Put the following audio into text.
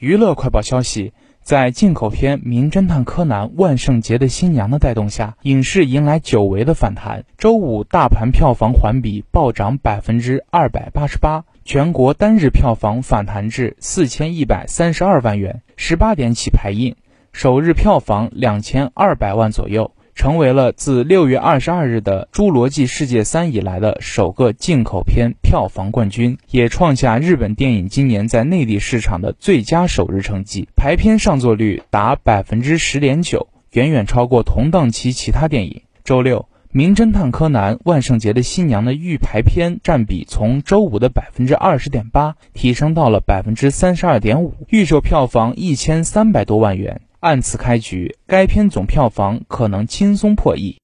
娱乐快报消息，在进口片《名侦探柯南：万圣节的新娘》的带动下，影视迎来久违的反弹。周五大盘票房环比暴涨百分之二百八十八，全国单日票房反弹至四千一百三十二万元，十八点起排映，首日票房两千二百万左右。成为了自六月二十二日的《侏罗纪世界三》以来的首个进口片票房冠军，也创下日本电影今年在内地市场的最佳首日成绩，排片上座率达百分之十点九，远远超过同档期其他电影。周六，《名侦探柯南：万圣节的新娘》的预排片占比从周五的百分之二十点八提升到了百分之三十二点五，预售票房一千三百多万元。按此开局，该片总票房可能轻松破亿。